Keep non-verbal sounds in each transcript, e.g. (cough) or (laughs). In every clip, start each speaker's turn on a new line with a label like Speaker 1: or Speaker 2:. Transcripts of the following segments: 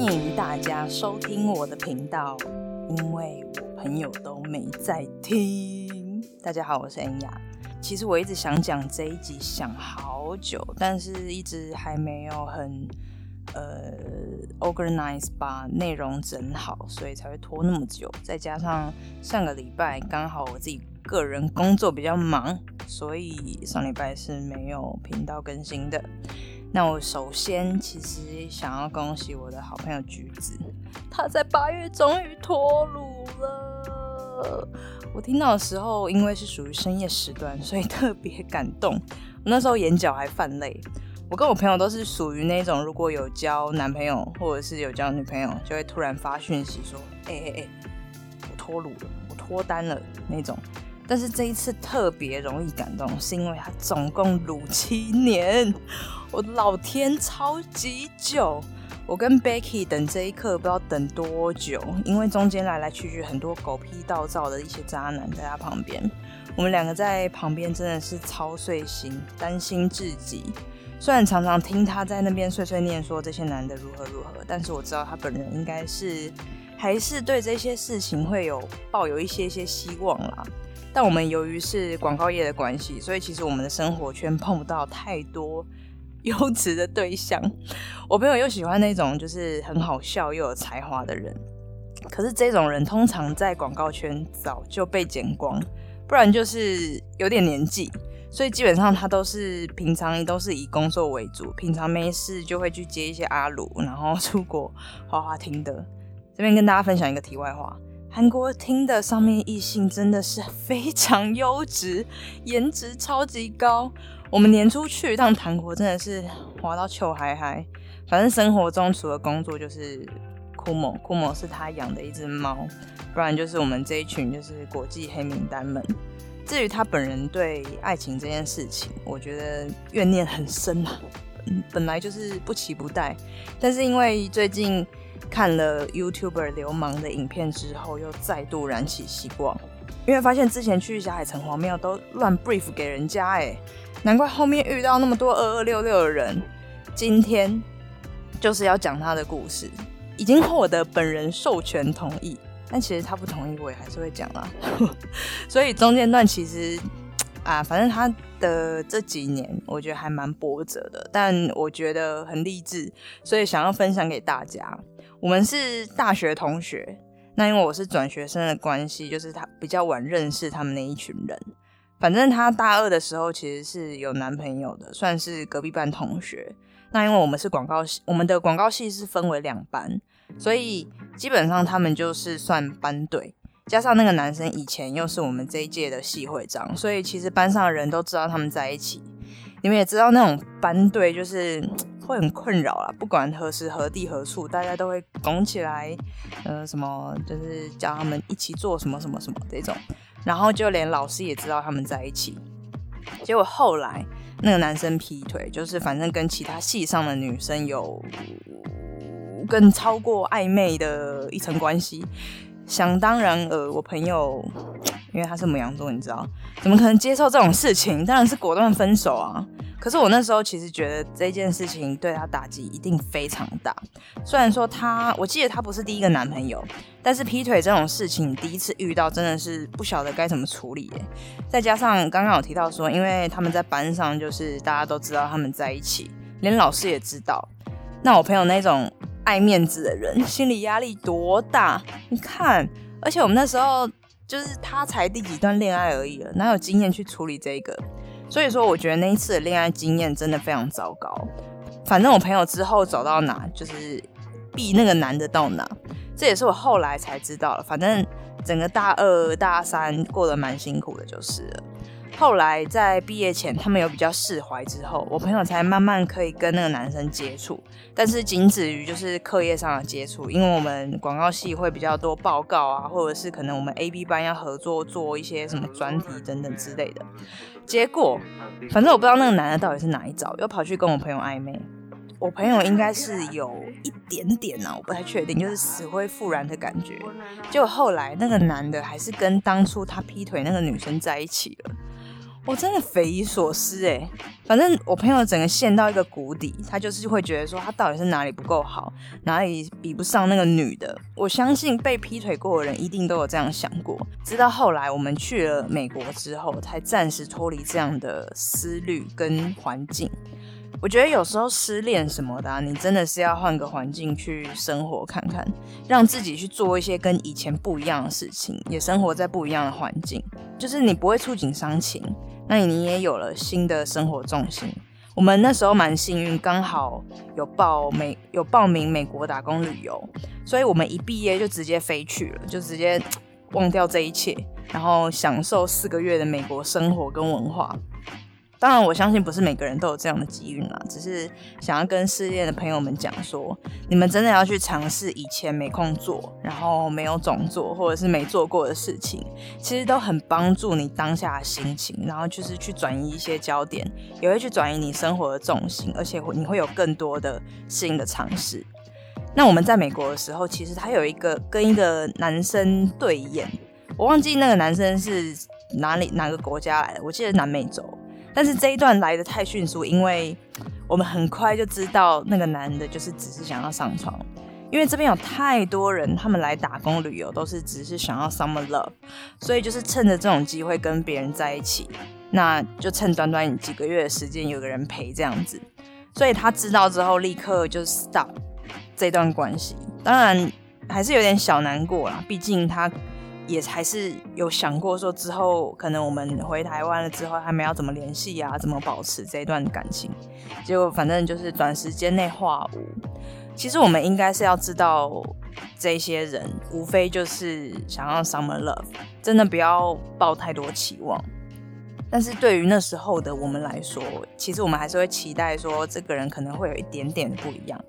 Speaker 1: 欢迎大家收听我的频道，因为我朋友都没在听。大家好，我是恩雅。其实我一直想讲这一集，想好久，但是一直还没有很呃 organize 把内容整好，所以才会拖那么久。再加上上个礼拜刚好我自己个人工作比较忙，所以上礼拜是没有频道更新的。那我首先其实想要恭喜我的好朋友橘子，他在八月终于脱乳了。我听到的时候，因为是属于深夜时段，所以 (laughs) 特别感动。我那时候眼角还泛泪。我跟我朋友都是属于那种，如果有交男朋友或者是有交女朋友，就会突然发讯息说：“哎哎哎，我脱乳了，我脱单了那种。”但是这一次特别容易感动，是因为他总共乳七年，我的老天，超级久！我跟 Becky 等这一刻不知道等多久，因为中间来来去去很多狗屁倒灶的一些渣男在他旁边，我们两个在旁边真的是操碎心，担心至极。虽然常常听他在那边碎碎念说这些男的如何如何，但是我知道他本人应该是还是对这些事情会有抱有一些些希望啦。但我们由于是广告业的关系，所以其实我们的生活圈碰不到太多 (laughs) 优质的对象。我朋友又喜欢那种就是很好笑又有才华的人，可是这种人通常在广告圈早就被剪光，不然就是有点年纪，所以基本上他都是平常都是以工作为主，平常没事就会去接一些阿鲁，然后出国花花听的。这边跟大家分享一个题外话。韩国听的上面异性真的是非常优质，颜值超级高。我们年初去一趟韩国，真的是滑到糗嗨嗨。反正生活中除了工作就是酷某，酷某是他养的一只猫，不然就是我们这一群就是国际黑名单们。至于他本人对爱情这件事情，我觉得怨念很深啊。本来就是不期不待，但是因为最近。看了 YouTuber 流氓的影片之后，又再度燃起希望，因为发现之前去小海城隍庙都乱 brief 给人家，哎，难怪后面遇到那么多二二六六的人。今天就是要讲他的故事，已经获得本人授权同意，但其实他不同意，我也还是会讲啦。(laughs) 所以中间段其实啊，反正他的这几年，我觉得还蛮波折的，但我觉得很励志，所以想要分享给大家。我们是大学同学，那因为我是转学生的关系，就是他比较晚认识他们那一群人。反正他大二的时候其实是有男朋友的，算是隔壁班同学。那因为我们是广告系，我们的广告系是分为两班，所以基本上他们就是算班队。加上那个男生以前又是我们这一届的系会长，所以其实班上的人都知道他们在一起。你们也知道那种班队就是。会很困扰啦，不管何时何地何处，大家都会拱起来，呃，什么就是叫他们一起做什么什么什么这种，然后就连老师也知道他们在一起。结果后来那个男生劈腿，就是反正跟其他系上的女生有更超过暧昧的一层关系。想当然呃，我朋友因为他是母羊座，你知道，怎么可能接受这种事情？当然是果断分手啊。可是我那时候其实觉得这件事情对他打击一定非常大。虽然说他，我记得他不是第一个男朋友，但是劈腿这种事情第一次遇到，真的是不晓得该怎么处理。耶。再加上刚刚有提到说，因为他们在班上就是大家都知道他们在一起，连老师也知道。那我朋友那种爱面子的人，心理压力多大？你看，而且我们那时候就是他才第几段恋爱而已了，哪有经验去处理这个？所以说，我觉得那一次的恋爱经验真的非常糟糕。反正我朋友之后走到哪，就是避那个男的到哪，这也是我后来才知道了。反正整个大二、大三过得蛮辛苦的，就是了。后来在毕业前，他们有比较释怀之后，我朋友才慢慢可以跟那个男生接触，但是仅止于就是课业上的接触，因为我们广告系会比较多报告啊，或者是可能我们 A B 班要合作做一些什么专题等等之类的。结果，反正我不知道那个男的到底是哪一招，又跑去跟我朋友暧昧。我朋友应该是有一点点呢，我不太确定，就是死灰复燃的感觉。结果后来那个男的还是跟当初他劈腿那个女生在一起了。我真的匪夷所思哎，反正我朋友整个陷到一个谷底，他就是会觉得说他到底是哪里不够好，哪里比不上那个女的。我相信被劈腿过的人一定都有这样想过。直到后来我们去了美国之后，才暂时脱离这样的思虑跟环境。我觉得有时候失恋什么的，你真的是要换个环境去生活看看，让自己去做一些跟以前不一样的事情，也生活在不一样的环境，就是你不会触景伤情，那你也有了新的生活重心。我们那时候蛮幸运，刚好有报美有报名美国打工旅游，所以我们一毕业就直接飞去了，就直接忘掉这一切，然后享受四个月的美国生活跟文化。当然，我相信不是每个人都有这样的机遇啦。只是想要跟失恋的朋友们讲说，你们真的要去尝试以前没空做，然后没有总做，或者是没做过的事情，其实都很帮助你当下的心情，然后就是去转移一些焦点，也会去转移你生活的重心，而且你会有更多的新的尝试。那我们在美国的时候，其实他有一个跟一个男生对眼，我忘记那个男生是哪里哪个国家来的，我记得南美洲。但是这一段来的太迅速，因为我们很快就知道那个男的就是只是想要上床，因为这边有太多人，他们来打工旅游都是只是想要 summer love，所以就是趁着这种机会跟别人在一起，那就趁短短几个月的时间有个人陪这样子，所以他知道之后立刻就 stop 这段关系，当然还是有点小难过啦，毕竟他。也还是有想过说之后可能我们回台湾了之后，他们要怎么联系啊？怎么保持这一段感情？结果反正就是短时间内化无。其实我们应该是要知道，这些人无非就是想要 summer love，真的不要抱太多期望。但是对于那时候的我们来说，其实我们还是会期待说，这个人可能会有一点点不一样。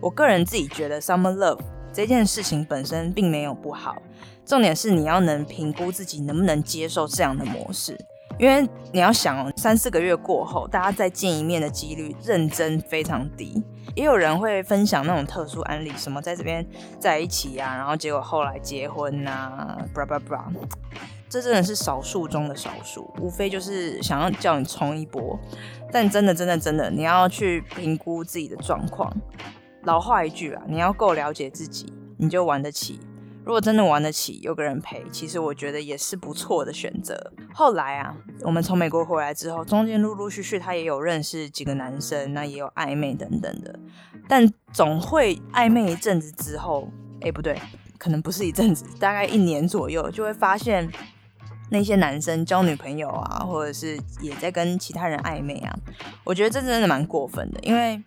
Speaker 1: 我个人自己觉得 summer love 这件事情本身并没有不好。重点是你要能评估自己能不能接受这样的模式，因为你要想，三四个月过后，大家再见一面的几率认真非常低。也有人会分享那种特殊案例，什么在这边在一起呀，然后结果后来结婚呐，bra bra bra，这真的是少数中的少数，无非就是想要叫你冲一波。但真的真的真的，你要去评估自己的状况。老话一句啊，你要够了解自己，你就玩得起。如果真的玩得起，有个人陪，其实我觉得也是不错的选择。后来啊，我们从美国回来之后，中间陆陆续续他也有认识几个男生，那也有暧昧等等的。但总会暧昧一阵子之后，哎，不对，可能不是一阵子，大概一年左右，就会发现那些男生交女朋友啊，或者是也在跟其他人暧昧啊。我觉得这真的蛮过分的，因为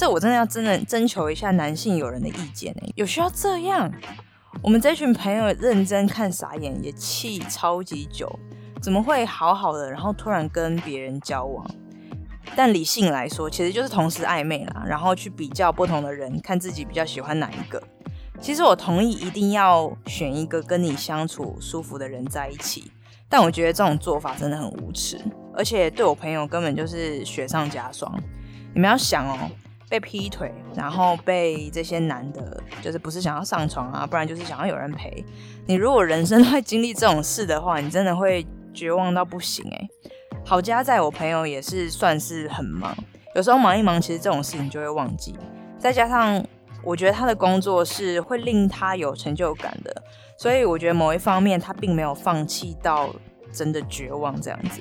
Speaker 1: 这我真的要真的征求一下男性友人的意见呢，有需要这样？我们这群朋友认真看傻眼，也气超级久，怎么会好好的，然后突然跟别人交往？但理性来说，其实就是同时暧昧啦，然后去比较不同的人，看自己比较喜欢哪一个。其实我同意一定要选一个跟你相处舒服的人在一起，但我觉得这种做法真的很无耻，而且对我朋友根本就是雪上加霜。你们要想哦。被劈腿，然后被这些男的，就是不是想要上床啊，不然就是想要有人陪。你如果人生会经历这种事的话，你真的会绝望到不行哎。好家在我朋友也是算是很忙，有时候忙一忙，其实这种事情就会忘记。再加上我觉得他的工作是会令他有成就感的，所以我觉得某一方面他并没有放弃到真的绝望这样子。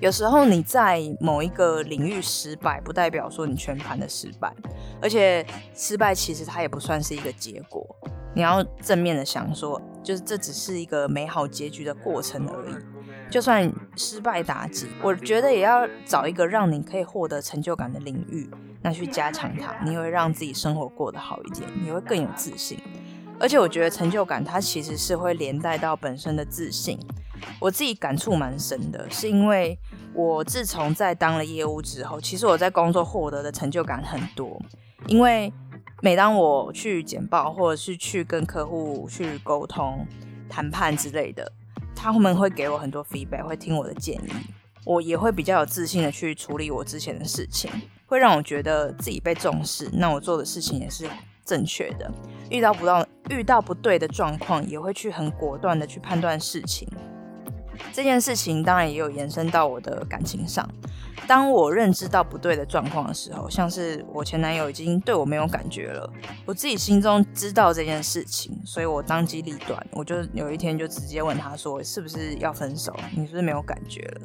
Speaker 1: 有时候你在某一个领域失败，不代表说你全盘的失败，而且失败其实它也不算是一个结果。你要正面的想说，就是这只是一个美好结局的过程而已。就算失败打击，我觉得也要找一个让你可以获得成就感的领域，那去加强它，你会让自己生活过得好一点，你会更有自信。而且我觉得成就感它其实是会连带到本身的自信。我自己感触蛮深的，是因为我自从在当了业务之后，其实我在工作获得的成就感很多。因为每当我去简报，或者是去跟客户去沟通、谈判之类的，他们会给我很多 feedback，会听我的建议，我也会比较有自信的去处理我之前的事情，会让我觉得自己被重视。那我做的事情也是正确的，遇到不到遇到不对的状况，也会去很果断的去判断事情。这件事情当然也有延伸到我的感情上。当我认知到不对的状况的时候，像是我前男友已经对我没有感觉了，我自己心中知道这件事情，所以我当机立断，我就有一天就直接问他说：“是不是要分手？你是不是没有感觉了？”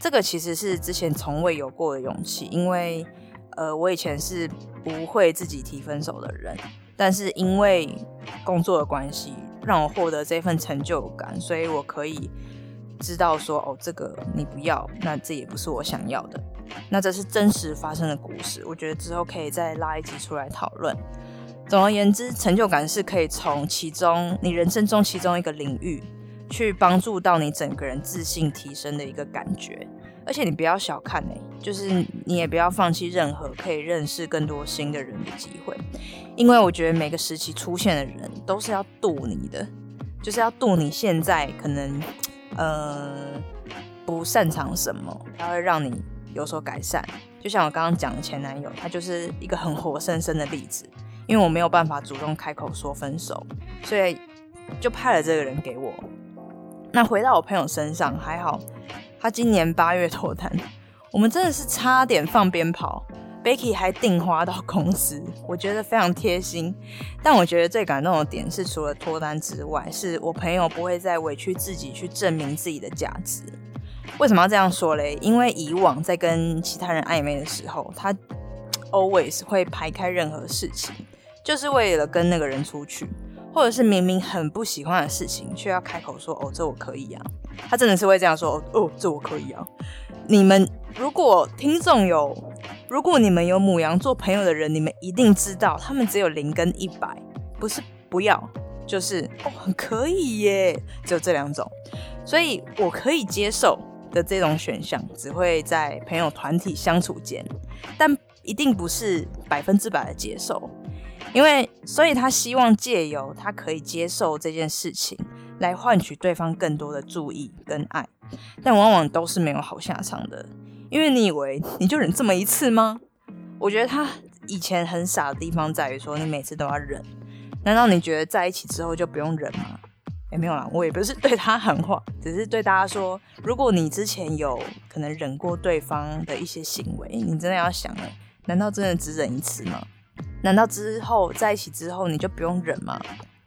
Speaker 1: 这个其实是之前从未有过的勇气，因为呃，我以前是不会自己提分手的人，但是因为工作的关系，让我获得这份成就感，所以我可以。知道说哦，这个你不要，那这也不是我想要的。那这是真实发生的故事，我觉得之后可以再拉一集出来讨论。总而言之，成就感是可以从其中你人生中其中一个领域，去帮助到你整个人自信提升的一个感觉。而且你不要小看哎，就是你也不要放弃任何可以认识更多新的人的机会，因为我觉得每个时期出现的人都是要渡你的，就是要渡你现在可能。呃，不擅长什么，它会让你有所改善。就像我刚刚讲的前男友，他就是一个很活生生的例子。因为我没有办法主动开口说分手，所以就派了这个人给我。那回到我朋友身上，还好，他今年八月脱单，我们真的是差点放鞭炮。Becky 还订花到公司，我觉得非常贴心。但我觉得最感动的点是，除了脱单之外，是我朋友不会再委屈自己去证明自己的价值。为什么要这样说嘞？因为以往在跟其他人暧昧的时候，他 always 会排开任何事情，就是为了跟那个人出去，或者是明明很不喜欢的事情，却要开口说：“哦，这我可以啊。”他真的是会这样说：“哦，这我可以啊。”你们如果听众有。如果你们有母羊做朋友的人，你们一定知道，他们只有零跟一百，不是不要，就是哦可以耶，只有这两种。所以我可以接受的这种选项，只会在朋友团体相处间，但一定不是百分之百的接受，因为所以他希望借由他可以接受这件事情，来换取对方更多的注意跟爱，但往往都是没有好下场的。因为你以为你就忍这么一次吗？我觉得他以前很傻的地方在于说，你每次都要忍。难道你觉得在一起之后就不用忍吗？也没有啦，我也不是对他喊话，只是对大家说，如果你之前有可能忍过对方的一些行为，你真的要想了，难道真的只忍一次吗？难道之后在一起之后你就不用忍吗？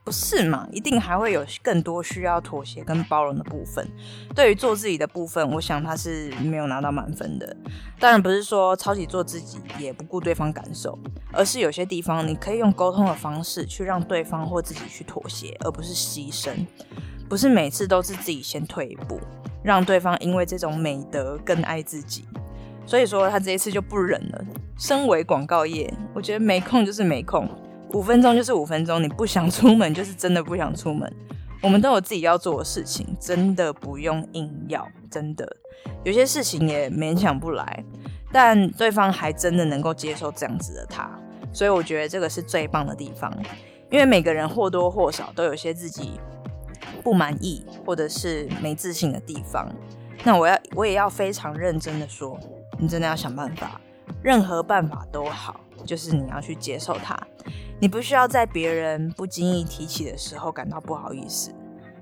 Speaker 1: 不是嘛？一定还会有更多需要妥协跟包容的部分。对于做自己的部分，我想他是没有拿到满分的。当然不是说超级做自己也不顾对方感受，而是有些地方你可以用沟通的方式去让对方或自己去妥协，而不是牺牲。不是每次都是自己先退一步，让对方因为这种美德更爱自己。所以说他这一次就不忍了。身为广告业，我觉得没空就是没空。五分钟就是五分钟，你不想出门就是真的不想出门。我们都有自己要做的事情，真的不用硬要。真的有些事情也勉强不来，但对方还真的能够接受这样子的他，所以我觉得这个是最棒的地方。因为每个人或多或少都有些自己不满意或者是没自信的地方。那我要我也要非常认真的说，你真的要想办法，任何办法都好，就是你要去接受他。你不需要在别人不经意提起的时候感到不好意思，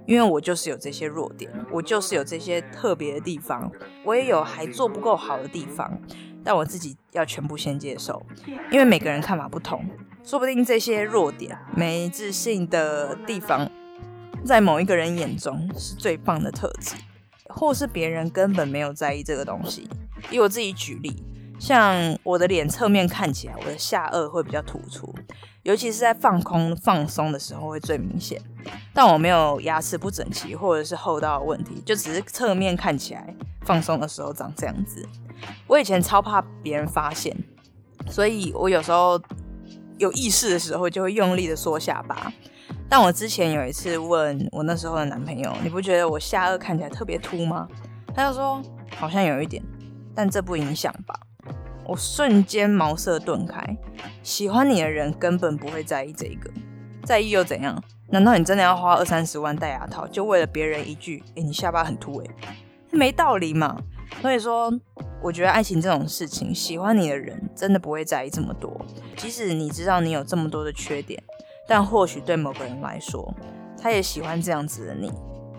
Speaker 1: 因为我就是有这些弱点，我就是有这些特别的地方，我也有还做不够好的地方，但我自己要全部先接受，因为每个人看法不同，说不定这些弱点、没自信的地方，在某一个人眼中是最棒的特质，或是别人根本没有在意这个东西。以我自己举例，像我的脸侧面看起来，我的下颚会比较突出。尤其是在放空放松的时候会最明显，但我没有牙齿不整齐或者是厚道的问题，就只是侧面看起来放松的时候长这样子。我以前超怕别人发现，所以我有时候有意识的时候就会用力的缩下巴。但我之前有一次问我那时候的男朋友，你不觉得我下颚看起来特别凸吗？他就说好像有一点，但这不影响吧。我瞬间茅塞顿开，喜欢你的人根本不会在意这个，在意又怎样？难道你真的要花二三十万戴牙套，就为了别人一句“哎，你下巴很凸”？哎，没道理嘛。所以说，我觉得爱情这种事情，喜欢你的人真的不会在意这么多。即使你知道你有这么多的缺点，但或许对某个人来说，他也喜欢这样子的你，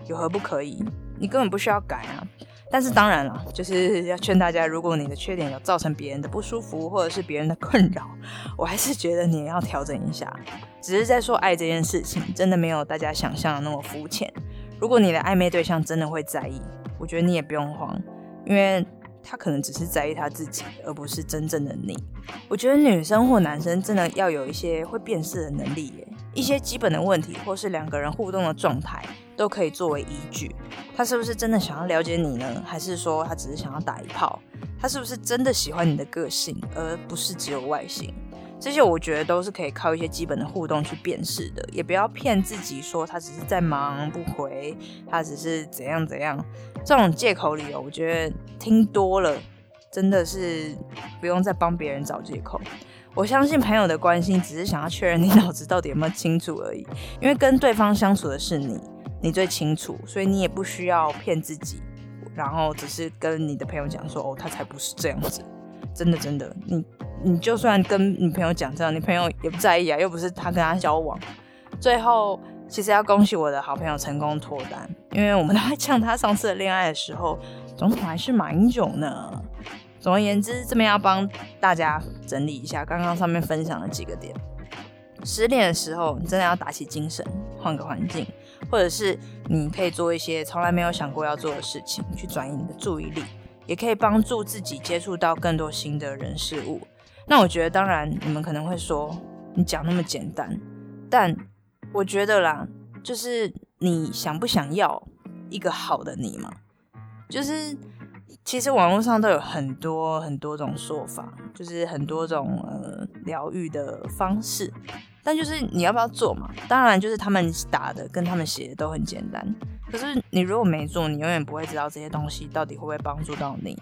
Speaker 1: 有何不可以？你根本不需要改啊。但是当然了，就是要劝大家，如果你的缺点有造成别人的不舒服，或者是别人的困扰，我还是觉得你要调整一下。只是在说爱这件事情，真的没有大家想象的那么肤浅。如果你的暧昧对象真的会在意，我觉得你也不用慌，因为他可能只是在意他自己，而不是真正的你。我觉得女生或男生真的要有一些会辨识的能力耶，一些基本的问题，或是两个人互动的状态。都可以作为依据，他是不是真的想要了解你呢？还是说他只是想要打一炮？他是不是真的喜欢你的个性，而不是只有外形？这些我觉得都是可以靠一些基本的互动去辨识的，也不要骗自己说他只是在忙不回，他只是怎样怎样，这种借口理由，我觉得听多了真的是不用再帮别人找借口。我相信朋友的关心只是想要确认你 (laughs) 脑子到底有没有清楚而已，因为跟对方相处的是你。你最清楚，所以你也不需要骗自己，然后只是跟你的朋友讲说，哦，他才不是这样子，真的真的，你你就算跟你朋友讲这样，你朋友也不在意啊，又不是他跟他交往。最后，其实要恭喜我的好朋友成功脱单，因为我们都在讲他上次恋爱的时候，总统还是马英九呢。总而言之，这边要帮大家整理一下刚刚上面分享的几个点。失恋的时候，你真的要打起精神，换个环境。或者是你可以做一些从来没有想过要做的事情，去转移你的注意力，也可以帮助自己接触到更多新的人事物。那我觉得，当然你们可能会说，你讲那么简单，但我觉得啦，就是你想不想要一个好的你嘛？就是其实网络上都有很多很多种说法，就是很多种呃疗愈的方式。但就是你要不要做嘛？当然，就是他们打的跟他们写的都很简单。可是你如果没做，你永远不会知道这些东西到底会不会帮助到你。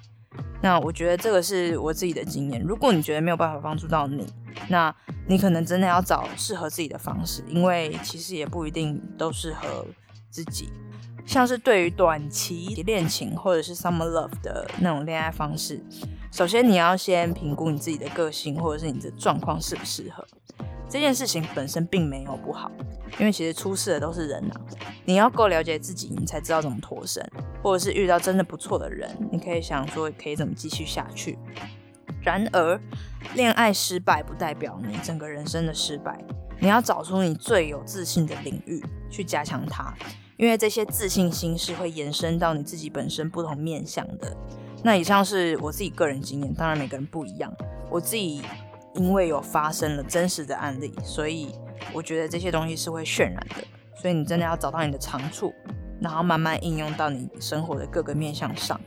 Speaker 1: 那我觉得这个是我自己的经验。如果你觉得没有办法帮助到你，那你可能真的要找适合自己的方式，因为其实也不一定都适合自己。像是对于短期恋情或者是 summer love 的那种恋爱方式，首先你要先评估你自己的个性或者是你的状况适不适合。这件事情本身并没有不好，因为其实出事的都是人呐。你要够了解自己，你才知道怎么脱身，或者是遇到真的不错的人，你可以想说可以怎么继续下去。然而，恋爱失败不代表你整个人生的失败。你要找出你最有自信的领域去加强它，因为这些自信心是会延伸到你自己本身不同面向的。那以上是我自己个人经验，当然每个人不一样。我自己。因为有发生了真实的案例，所以我觉得这些东西是会渲染的。所以你真的要找到你的长处，然后慢慢应用到你生活的各个面向上。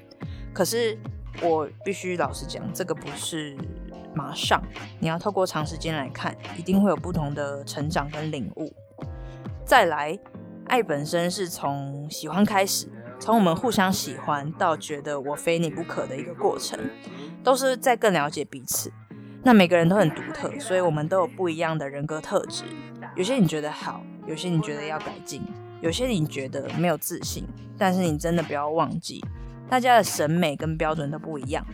Speaker 1: 可是我必须老实讲，这个不是马上，你要透过长时间来看，一定会有不同的成长跟领悟。再来，爱本身是从喜欢开始，从我们互相喜欢到觉得我非你不可的一个过程，都是在更了解彼此。那每个人都很独特，所以我们都有不一样的人格特质。有些你觉得好，有些你觉得要改进，有些你觉得没有自信。但是你真的不要忘记，大家的审美跟标准都不一样。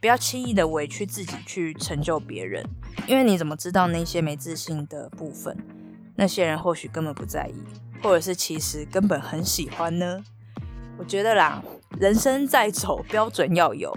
Speaker 1: 不要轻易的委屈自己去成就别人，因为你怎么知道那些没自信的部分？那些人或许根本不在意，或者是其实根本很喜欢呢？我觉得啦，人生在走，标准要有。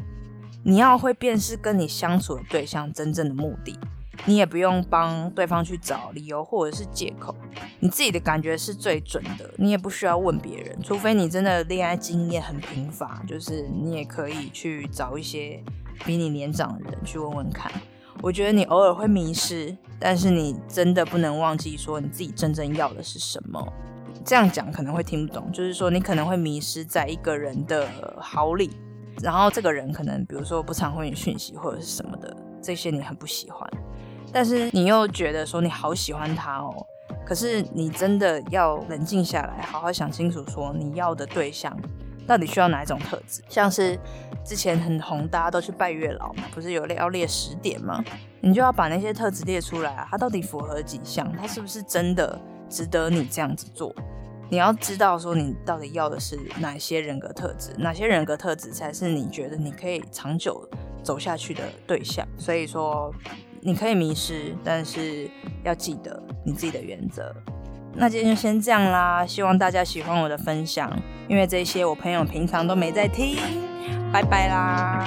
Speaker 1: 你要会辨识跟你相处的对象真正的目的，你也不用帮对方去找理由或者是借口，你自己的感觉是最准的，你也不需要问别人，除非你真的恋爱经验很贫乏，就是你也可以去找一些比你年长的人去问问看。我觉得你偶尔会迷失，但是你真的不能忘记说你自己真正要的是什么。这样讲可能会听不懂，就是说你可能会迷失在一个人的好里。然后这个人可能，比如说不常回你讯息或者是什么的，这些你很不喜欢，但是你又觉得说你好喜欢他哦。可是你真的要冷静下来，好好想清楚，说你要的对象到底需要哪一种特质？像是之前很红，大家都去拜月老嘛，不是有要列十点吗？你就要把那些特质列出来啊，他到底符合几项？他是不是真的值得你这样子做？你要知道，说你到底要的是哪些人格特质，哪些人格特质才是你觉得你可以长久走下去的对象。所以说，你可以迷失，但是要记得你自己的原则。那今天就先这样啦，希望大家喜欢我的分享，因为这些我朋友平常都没在听。拜拜啦。